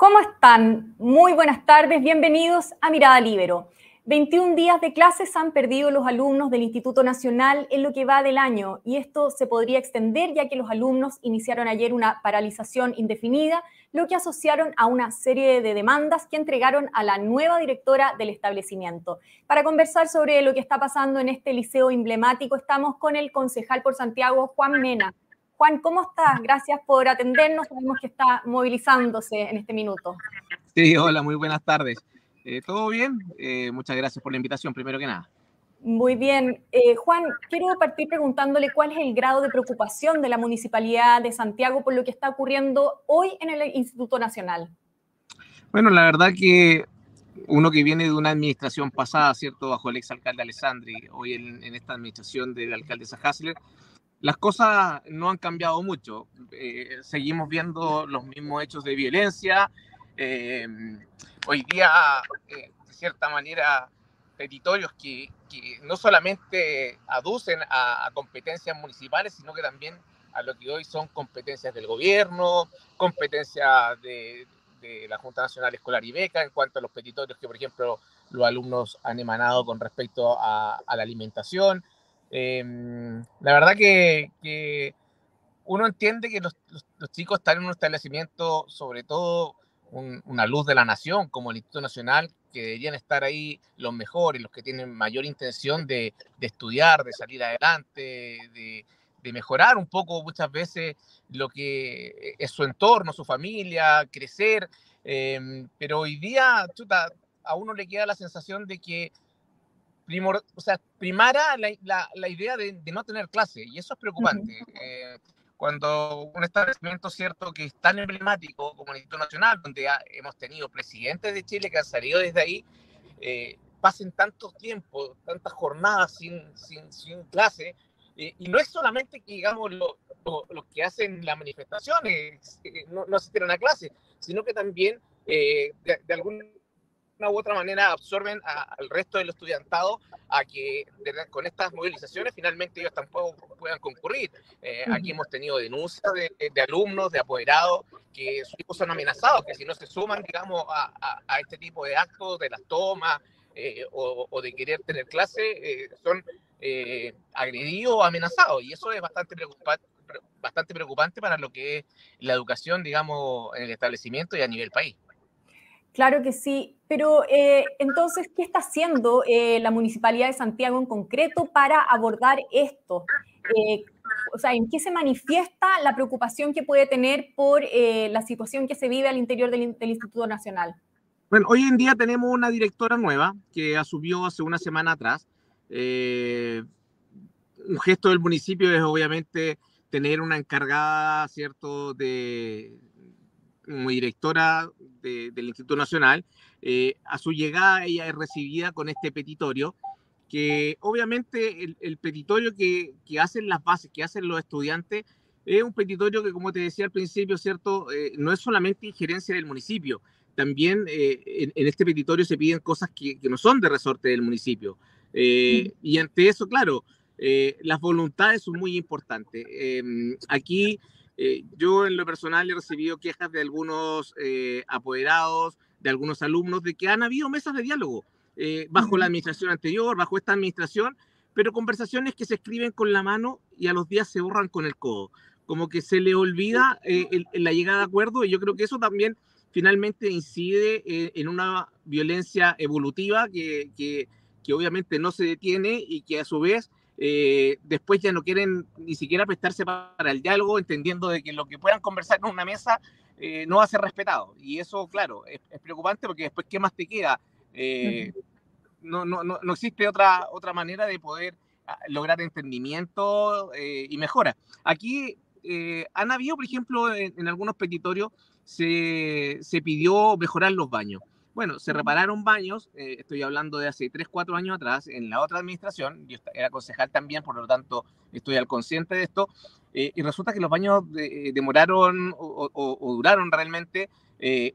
¿Cómo están? Muy buenas tardes, bienvenidos a Mirada Libero. 21 días de clases han perdido los alumnos del Instituto Nacional en lo que va del año y esto se podría extender ya que los alumnos iniciaron ayer una paralización indefinida, lo que asociaron a una serie de demandas que entregaron a la nueva directora del establecimiento. Para conversar sobre lo que está pasando en este liceo emblemático estamos con el concejal por Santiago, Juan Mena. Juan, ¿cómo estás? Gracias por atendernos. Sabemos que está movilizándose en este minuto. Sí, hola, muy buenas tardes. Eh, ¿Todo bien? Eh, muchas gracias por la invitación, primero que nada. Muy bien. Eh, Juan, quiero partir preguntándole cuál es el grado de preocupación de la Municipalidad de Santiago por lo que está ocurriendo hoy en el Instituto Nacional. Bueno, la verdad que uno que viene de una administración pasada, ¿cierto? Bajo el exalcalde Alessandri, hoy en, en esta administración del alcalde Hasler, las cosas no han cambiado mucho. Eh, seguimos viendo los mismos hechos de violencia. Eh, hoy día, eh, de cierta manera, petitorios que, no solamente aducen a, competencias municipales, sino que también a lo que hoy son competencias del gobierno, competencias de, de la Junta Nacional Escolar y Beca en cuanto a los petitorios que, por ejemplo, los alumnos han emanado con respecto a la alimentación. Em, la verdad que, uno entiende que los, chicos están en un establecimiento, sobre todo una luz de la nación, como el Instituto Nacional, que deberían estar ahí los mejores, los que tienen mayor intención de, estudiar, de salir adelante, de, mejorar un poco muchas veces lo que es su entorno, su familia, crecer. Em, pero hoy día, a uno le queda la sensación de que o sea, primara la, la, idea de, no tener clase, y eso es preocupante. Eh, cuando un establecimiento cierto que es tan emblemático como el Instituto Nacional, donde hemos tenido presidentes de Chile que han salido desde ahí, eh, pasen tanto tiempo, tantas jornadas sin, sin, sin clase, eh, y no es solamente que, digamos, los lo, que hacen las manifestaciones no, no asisten a clase, sino que también de, de algún una u otra manera absorben al resto del estudiantado a que con estas movilizaciones finalmente ellos tampoco puedan concurrir. Eh, aquí hemos tenido denuncias de, alumnos, de apoderados, que sus hijos son amenazados, que si no se suman, digamos, a, a, este tipo de actos, de las tomas eh, o, de querer tener clase, eh, son agredidos o amenazados. Y eso es bastante preocupante bastante preocupante para lo que es la educación, digamos, en el establecimiento y a nivel país. Claro que sí, pero eh, entonces, ¿qué está haciendo eh, la Municipalidad de Santiago en concreto para abordar esto? Eh, o sea, ¿en qué se manifiesta la preocupación que puede tener por la situación que se vive al interior del, Instituto Nacional? Bueno, hoy en día tenemos una directora nueva que asumió hace una semana atrás. un gesto del municipio es obviamente tener una encargada, ¿cierto?, de, como directora del Instituto Nacional, eh, a su llegada ella es recibida con este petitorio, que obviamente el, petitorio que, hacen las bases, que hacen los estudiantes, es un petitorio que, como te decía al principio, ¿cierto? Eh, no es solamente injerencia del municipio, también eh, en, este petitorio se piden cosas que, no son de resorte del municipio. Y ante eso, claro, las voluntades son muy importantes. aquí eh, yo en lo personal he recibido quejas de algunos eh, apoderados, de algunos alumnos, de que han habido mesas de diálogo eh, bajo la administración anterior, bajo esta administración, pero conversaciones que se escriben con la mano y a los días se borran con el codo. Como que se le olvida la llegada de acuerdo y yo creo que eso también finalmente incide en una violencia evolutiva que, que, que obviamente no se detiene y que a su vez eh, después ya no quieren ni siquiera prestarse para el diálogo, entendiendo de que lo que puedan conversar en una mesa eh, no va a ser respetado. Y eso, claro, es, preocupante porque después, ¿qué más te queda? Eh, no, no, no, no, existe otra, otra manera de poder ah, lograr entendimiento y mejora. Aquí han habido, por ejemplo, en, en algunos petitorios, se, se pidió mejorar los baños. Bueno, se repararon baños, eh, estoy hablando de hace 3, 4 años atrás, en la otra administración, yo era concejal también, por lo tanto estoy al consciente de esto, eh, y resulta que los baños eh, demoraron o, duraron realmente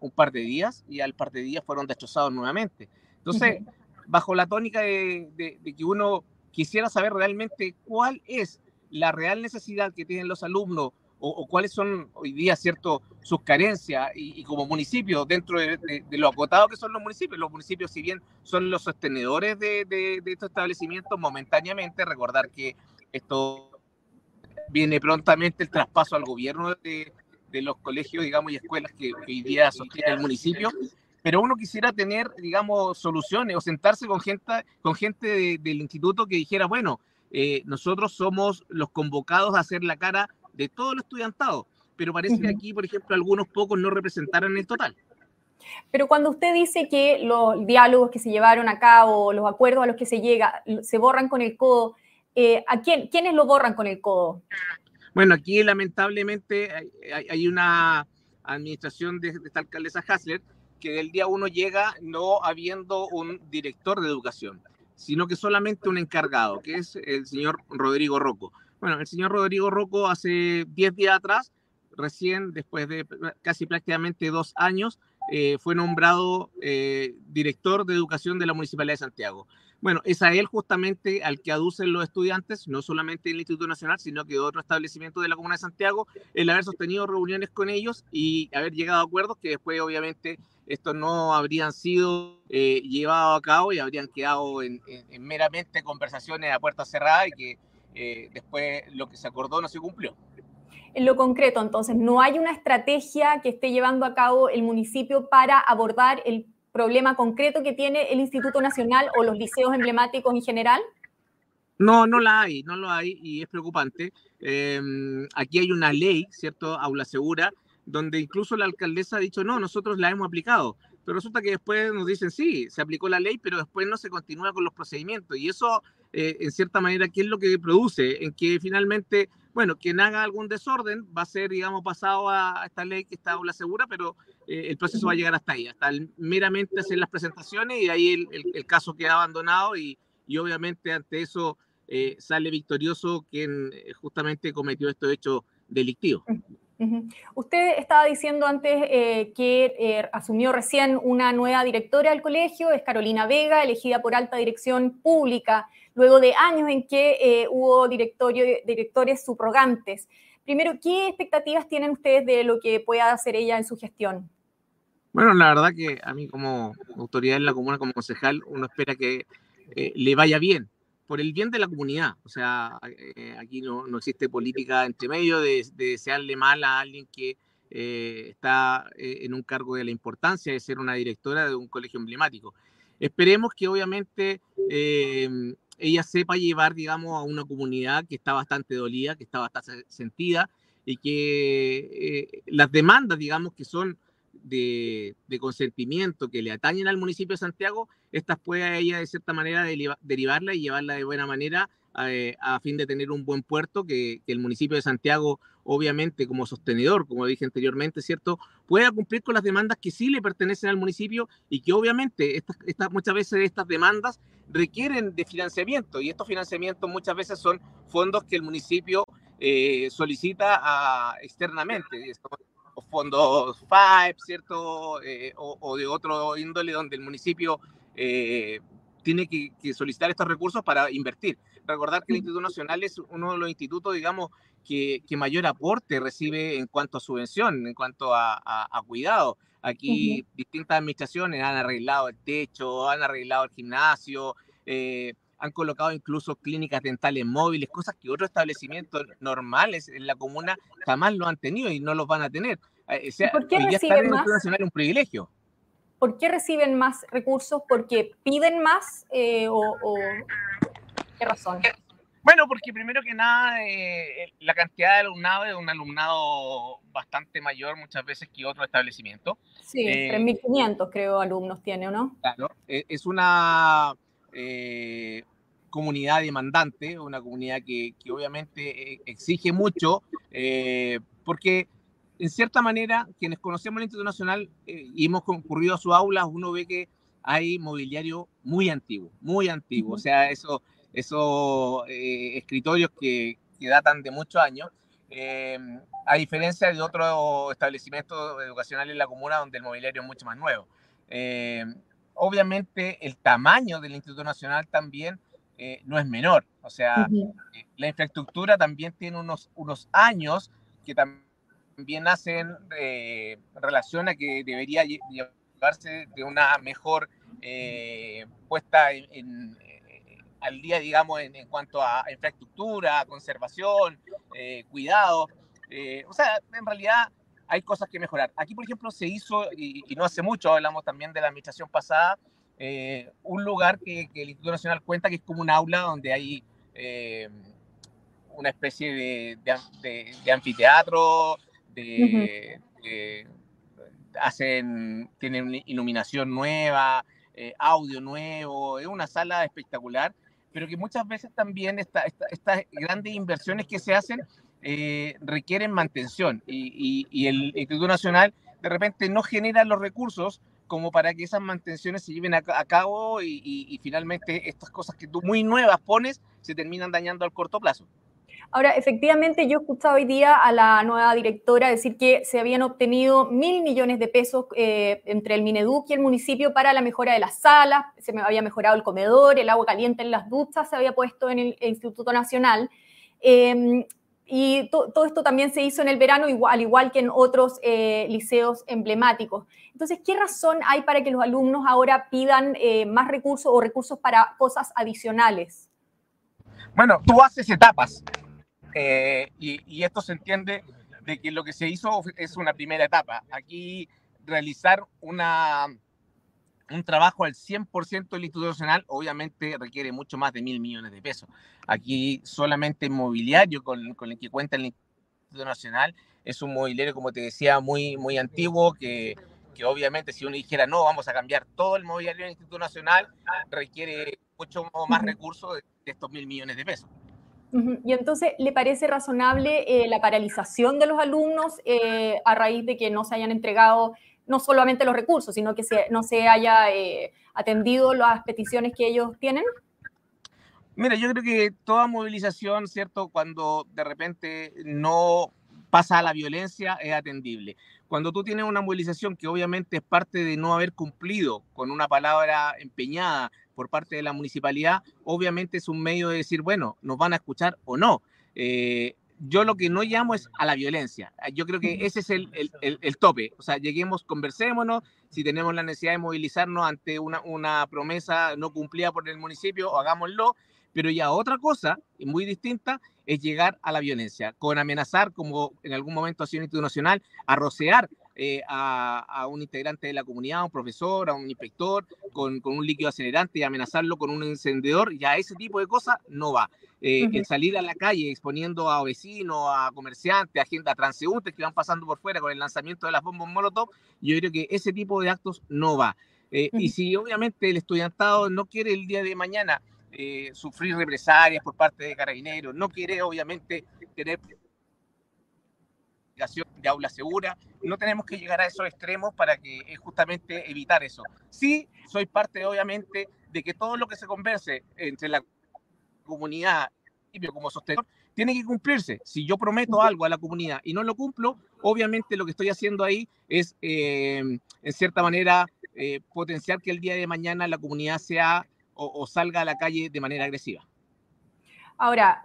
un par de días y al par de días fueron destrozados nuevamente. Entonces, bajo la tónica de, de que uno quisiera saber realmente cuál es la real necesidad que tienen los alumnos o, cuáles son hoy día, ¿cierto?, sus carencias y, como municipio, dentro de, lo acotado que son los municipios. Los municipios, si bien son los sostenedores de, estos establecimientos, momentáneamente, recordar que esto viene prontamente el traspaso al gobierno de, los colegios, digamos, y escuelas que hoy día sostiene el municipio, pero uno quisiera tener, digamos, soluciones o sentarse con gente, con gente del instituto que dijera, bueno, eh, nosotros somos los convocados a hacer la cara de todo el estudiantado, pero parece que aquí, por ejemplo, algunos pocos no representaran el total. Pero cuando usted dice que los diálogos que se llevaron a cabo, los acuerdos a los que se llega, se borran con el codo, eh, ¿a quién, quiénes lo borran con el codo? Bueno, aquí lamentablemente hay, una administración de, esta alcaldesa Hasler que del día uno llega no habiendo un director de educación, sino que solamente un encargado, que es el señor Rodrigo Rocco. Bueno, el señor Rodrigo Rocco hace 10 días atrás, recién después de casi prácticamente dos años, eh, fue nombrado eh, director de educación de la Municipalidad de Santiago. Bueno, es a él justamente al que aducen los estudiantes, no solamente el Instituto Nacional, sino que de otro establecimiento de la Comuna de Santiago, el haber sostenido reuniones con ellos y haber llegado a acuerdos que después obviamente estos no habrían sido eh, llevados a cabo y habrían quedado en, meramente conversaciones a puerta cerrada y que eh, después lo que se acordó no se cumplió. En lo concreto, entonces, ¿no hay una estrategia que esté llevando a cabo el municipio para abordar el problema concreto que tiene el Instituto Nacional o los liceos emblemáticos en general? No, no la hay, no lo hay y es preocupante. Em, aquí hay una ley, ¿cierto? Aula Segura, donde incluso la alcaldesa ha dicho, no, nosotros la hemos aplicado. Pero resulta que después nos dicen, sí, se aplicó la ley, pero después no se continúa con los procedimientos. Y eso, eh, en cierta manera, ¿qué es lo que produce? En que finalmente bueno, quien haga algún desorden va a ser, digamos, pasado a esta ley que está aula segura, pero eh, el proceso va a llegar hasta ahí, hasta meramente hacer las presentaciones y ahí el, caso queda abandonado y, obviamente ante eso eh, sale victorioso quien justamente cometió estos hechos delictivos. Usted estaba diciendo antes que asumió recién una nueva directora del colegio, es Carolina Vega, elegida por alta dirección pública luego de años en que eh, hubo directores subrogantes. Primero, ¿qué expectativas tienen ustedes de lo que pueda hacer ella en su gestión? Bueno, la verdad que a mí como autoridad en la comuna, como concejal, uno espera que eh, le vaya bien, por el bien de la comunidad. O sea, eh, aquí no, no, existe política entre medio de, desearle mal a alguien que está en un cargo de la importancia de ser una directora de un colegio emblemático. Esperemos que obviamente ella sepa llevar, digamos, a una comunidad que está bastante dolida, que está bastante sentida y que eh, las demandas, digamos, que son de, consentimiento que le atañen al municipio de Santiago, estas pueda ella de cierta manera derivarla y llevarla de buena manera eh, a fin de tener un buen puerto que, el municipio de Santiago, obviamente como sostenedor, como dije anteriormente, ¿cierto?, pueda cumplir con las demandas que sí le pertenecen al municipio y que obviamente estas, muchas veces estas demandas requieren de financiamiento y estos financiamientos muchas veces son fondos que el municipio eh, solicita a, externamente, fondos FAEP, ¿cierto? Eh, o, de otro índole donde el municipio eh, tiene que, solicitar estos recursos para invertir. Recordar que el Instituto Nacional es uno de los institutos, digamos, que, mayor aporte recibe en cuanto a subvención, en cuanto a, cuidado. Aquí distintas administraciones han arreglado el techo, han arreglado el gimnasio, eh, han colocado incluso clínicas dentales móviles, cosas que otros establecimientos normales en la comuna jamás lo han tenido y no los van a tener. Eh, ¿Por qué reciben más? Nacional un privilegio. ¿Por qué reciben más recursos? ¿Porque piden más eh, o, qué razón? Bueno, porque primero que nada, eh, la cantidad de alumnado es un alumnado bastante mayor muchas veces que otro establecimiento. Sí, 3.500 creo alumnos tiene, ¿o no? Claro, e, es una eh, comunidad demandante, una comunidad que, obviamente eh, exige mucho, eh, porque en cierta manera, quienes conocemos el Instituto Nacional y hemos concurrido a su aula, uno ve que hay mobiliario muy antiguo, muy antiguo, o sea, esos eso, escritorios que, que, datan de muchos años, a diferencia de otros establecimientos educacionales en la comuna donde el mobiliario es mucho más nuevo. Obviamente el tamaño del Instituto Nacional también eh, no es menor. O sea, eh, la infraestructura también tiene unos, unos años que también hacen relación a que debería llevarse de una mejor puesta en, al día, digamos, en, cuanto a infraestructura, conservación, cuidado. o sea, en realidad hay cosas que mejorar. Aquí, por ejemplo, se hizo, y, no hace mucho, hablamos también de la administración pasada, eh, un lugar que, el Instituto Nacional cuenta que es como un aula donde hay eh, una especie de, de, anfiteatro, de, hacen, tienen iluminación nueva, eh, audio nuevo, es una sala espectacular, pero que muchas veces también estas grandes inversiones que se hacen eh, requieren mantención y, el Instituto Nacional de repente no genera los recursos como para que esas mantenciones se lleven a, cabo y, finalmente estas cosas que tú muy nuevas pones se terminan dañando al corto plazo. Ahora, efectivamente, yo escuchaba hoy día a la nueva directora decir que se habían obtenido mil millones de pesos eh, entre el Mineduc y el municipio para la mejora de las salas, se me había mejorado el comedor, el agua caliente en las duchas se había puesto en el Instituto Nacional. Em, y todo esto también se hizo en el verano, igual, al igual que en otros eh, liceos emblemáticos. Entonces, ¿qué razón hay para que los alumnos ahora pidan eh, más recursos o recursos para cosas adicionales? Bueno, tú haces etapas eh, y, y, esto se entiende de que lo que se hizo es una primera etapa. Aquí realizar una, un trabajo al 100% del Instituto Nacional obviamente requiere mucho más de mil millones de pesos. Aquí solamente mobiliario con, con el que cuenta el Instituto Nacional es un mobiliario, como te decía, muy, muy antiguo que, que obviamente si uno dijera no, vamos a cambiar todo el mobiliario del Instituto Nacional, requiere mucho más recursos de estos mil millones de pesos. Y entonces, ¿le parece razonable eh, la paralización de los alumnos eh, a raíz de que no se hayan entregado no solamente los recursos, sino que no se haya eh, atendido las peticiones que ellos tienen? Mira, yo creo que toda movilización, ¿cierto? Cuando de repente no pasa a la violencia, es atendible. Cuando tú tienes una movilización que obviamente es parte de no haber cumplido con una palabra empeñada por parte de la municipalidad, obviamente es un medio de decir, bueno, nos van a escuchar o no. Eh, yo lo que no llamo es a la violencia. Ah, yo creo que ese es el, el, tope. O sea, lleguemos, conversémonos, si tenemos la necesidad de movilizarnos ante una, una promesa no cumplida por el municipio, hagámoslo. Pero ya otra cosa, muy distinta, es llegar a la violencia, con amenazar, como en algún momento ha sido institucional, a rocear eh, a, un integrante de la comunidad, a un profesor, a un inspector, con, con, un líquido acelerante y amenazarlo con un encendedor, ya ese tipo de cosas no va. Eh, el salir a la calle exponiendo a vecinos, a comerciantes, a gente, a transeúntes que van pasando por fuera con el lanzamiento de las bombas Molotov, yo creo que ese tipo de actos no va. Eh, y si obviamente el estudiantado no quiere el día de mañana sufrir represalias por parte de carabineros, no quiere obviamente tener de aula segura. No tenemos que llegar a esos extremos para que es justamente evitar eso. Sí, soy parte, obviamente, de que todo lo que se converse entre la comunidad y como sostenedor tiene que cumplirse. Si yo prometo algo a la comunidad y no lo cumplo, obviamente lo que estoy haciendo ahí es, eh, en cierta manera, eh, potenciar que el día de mañana la comunidad sea o salga a la calle de manera agresiva. Ahora,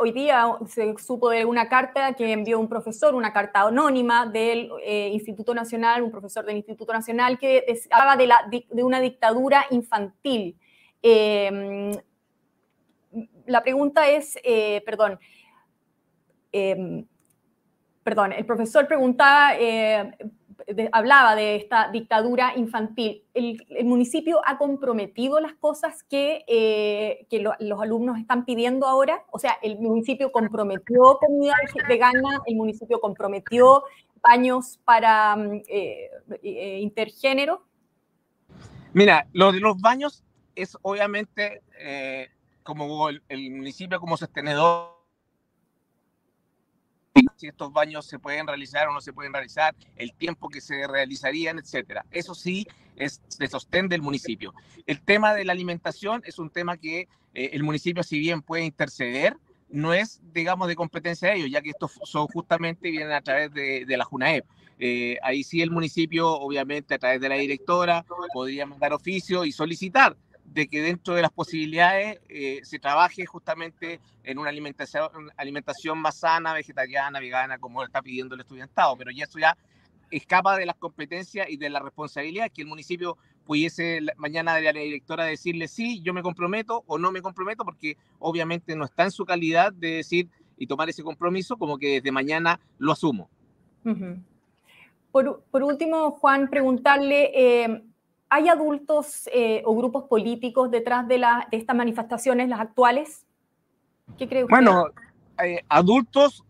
hoy día se supo de una carta que envió un profesor, una carta anónima del eh, Instituto Nacional, un profesor del Instituto Nacional, que hablaba de, una dictadura infantil. Em, la pregunta es, eh, perdón, em, perdón, el profesor preguntaba eh, hablaba de esta dictadura infantil. El, municipio ha comprometido las cosas que, eh, que los alumnos están pidiendo ahora. O sea, el municipio comprometió comida vegana, el municipio comprometió baños para mm, eh, eh, intergénero. Mira, lo de los baños es obviamente como el, el municipio como sostenedor si estos baños se pueden realizar o no se pueden realizar, el tiempo que se realizarían, etcétera. Eso sí es de sostén del municipio. El tema de la alimentación es un tema que eh, el municipio, si bien puede interceder, no es, digamos, de competencia de ellos, ya que estos son justamente vienen a través de, la JUNAEP. Eh, ahí sí el municipio, obviamente, a través de la directora, podría mandar oficio y solicitar de que dentro de las posibilidades eh, se trabaje justamente en una alimentación, alimentación más sana, vegetariana, vegana, como está pidiendo el estudiantado, pero ya eso ya escapa de las competencias y de la responsabilidad que el municipio pudiese mañana de la directora decirle sí, yo me comprometo o no me comprometo, porque obviamente no está en su calidad de decir y tomar ese compromiso como que desde mañana lo asumo. por, por, último, Juan, preguntarle, eh, ¿hay adultos eh, o grupos políticos detrás de, estas manifestaciones, las actuales? ¿Qué cree usted? Bueno, eh, adultos,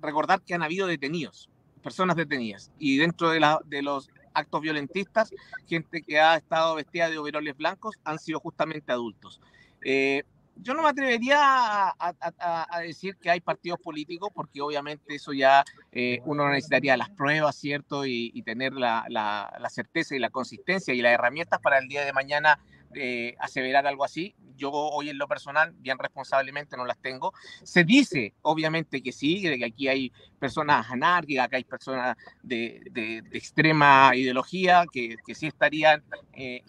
recordar que han habido detenidos personas detenidas. Y dentro de, la, los actos violentistas, gente que ha estado vestida de overoles blancos han sido justamente adultos. Eh, yo no me atrevería a, decir que hay partidos políticos, porque obviamente eso ya eh, uno necesitaría las pruebas, ¿cierto? Y, tener la, la, certeza y la consistencia y las herramientas para el día de mañana eh, aseverar algo así. Yo hoy en lo personal, bien responsablemente, no las tengo. Se dice, obviamente, que sí, de que aquí hay personas anárquicas, que hay personas de, de, extrema ideología, que, que sí estarían eh,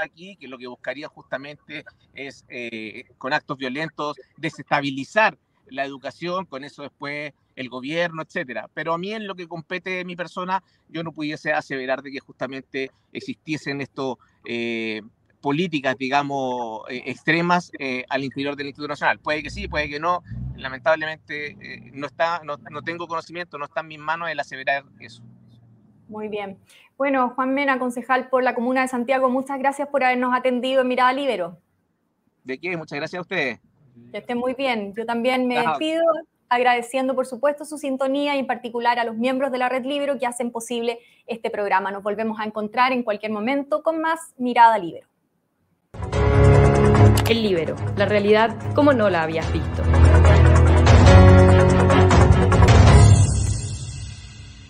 aquí, que lo que buscaría justamente es, eh, con actos violentos, desestabilizar la educación, con eso después el gobierno, etcétera. Pero a mí en lo que compete mi persona, yo no pudiese aseverar de que justamente existiesen estos eh, políticas, digamos, eh, extremas al interior del Instituto Nacional. Puede que sí, puede que no. Lamentablemente no, está, no, no, tengo conocimiento, no está en mis manos el aseverar eso. Muy bien. Bueno, Juan Mena, concejal por la Comuna de Santiago, muchas gracias por habernos atendido en Mirada Libero. ¿De qué? Muchas gracias a ustedes. Que estén muy bien. Yo también me despido agradeciendo, por supuesto, su sintonía y en particular a los miembros de la Red Libero que hacen posible este programa. Nos volvemos a encontrar en cualquier momento con más Mirada Libero. El libero, la realidad como no la habías visto.